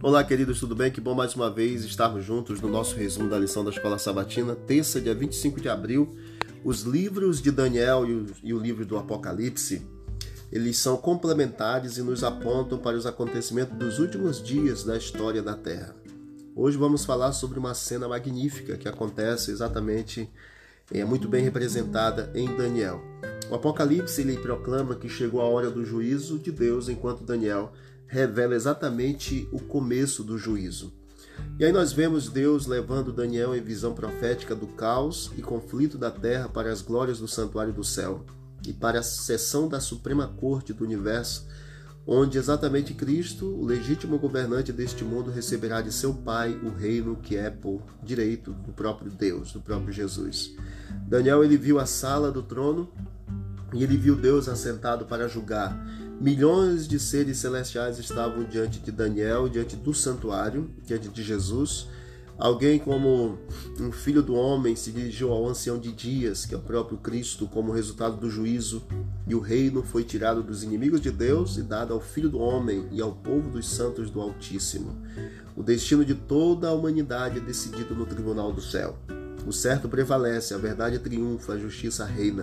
Olá, queridos, tudo bem? Que bom mais uma vez estarmos juntos no nosso resumo da lição da Escola Sabatina, terça, dia 25 de abril. Os livros de Daniel e o, e o livro do Apocalipse, eles são complementares e nos apontam para os acontecimentos dos últimos dias da história da Terra. Hoje vamos falar sobre uma cena magnífica que acontece exatamente, é muito bem representada em Daniel. O Apocalipse ele proclama que chegou a hora do juízo de Deus, enquanto Daniel revela exatamente o começo do juízo. E aí nós vemos Deus levando Daniel em visão profética do caos e conflito da terra para as glórias do santuário do céu e para a sessão da suprema corte do universo, onde exatamente Cristo, o legítimo governante deste mundo, receberá de seu Pai o reino que é por direito do próprio Deus, do próprio Jesus. Daniel ele viu a sala do trono e ele viu Deus assentado para julgar Milhões de seres celestiais estavam diante de Daniel, diante do santuário, diante de Jesus. Alguém como um filho do homem se dirigiu ao ancião de dias, que é o próprio Cristo, como resultado do juízo, e o reino foi tirado dos inimigos de Deus e dado ao filho do homem e ao povo dos santos do Altíssimo. O destino de toda a humanidade é decidido no tribunal do céu. O certo prevalece, a verdade triunfa, a justiça reina.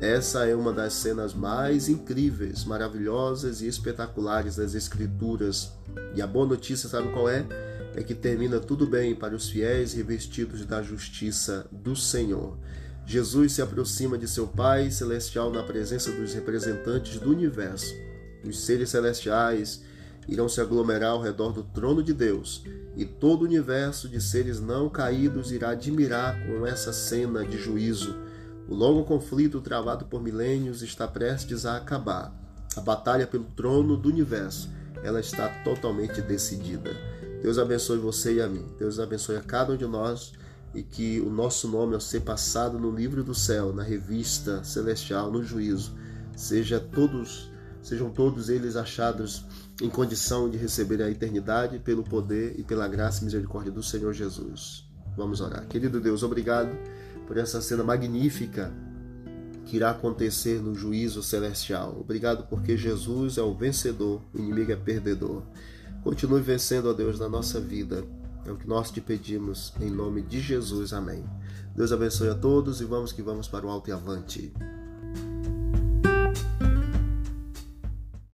Essa é uma das cenas mais incríveis, maravilhosas e espetaculares das Escrituras. E a boa notícia, sabe qual é? É que termina tudo bem para os fiéis revestidos da justiça do Senhor. Jesus se aproxima de seu Pai celestial na presença dos representantes do universo. Os seres celestiais irão se aglomerar ao redor do trono de Deus, e todo o universo de seres não caídos irá admirar com essa cena de juízo o longo conflito travado por milênios está prestes a acabar. A batalha pelo trono do universo, ela está totalmente decidida. Deus abençoe você e a mim. Deus abençoe a cada um de nós e que o nosso nome, ao ser passado no livro do céu, na revista celestial, no juízo, seja todos, sejam todos eles achados em condição de receber a eternidade pelo poder e pela graça e misericórdia do Senhor Jesus. Vamos orar. Querido Deus, obrigado por essa cena magnífica que irá acontecer no juízo celestial. Obrigado porque Jesus é o vencedor, o inimigo é perdedor. Continue vencendo, ó Deus, na nossa vida. É o que nós te pedimos, em nome de Jesus. Amém. Deus abençoe a todos e vamos que vamos para o alto e avante.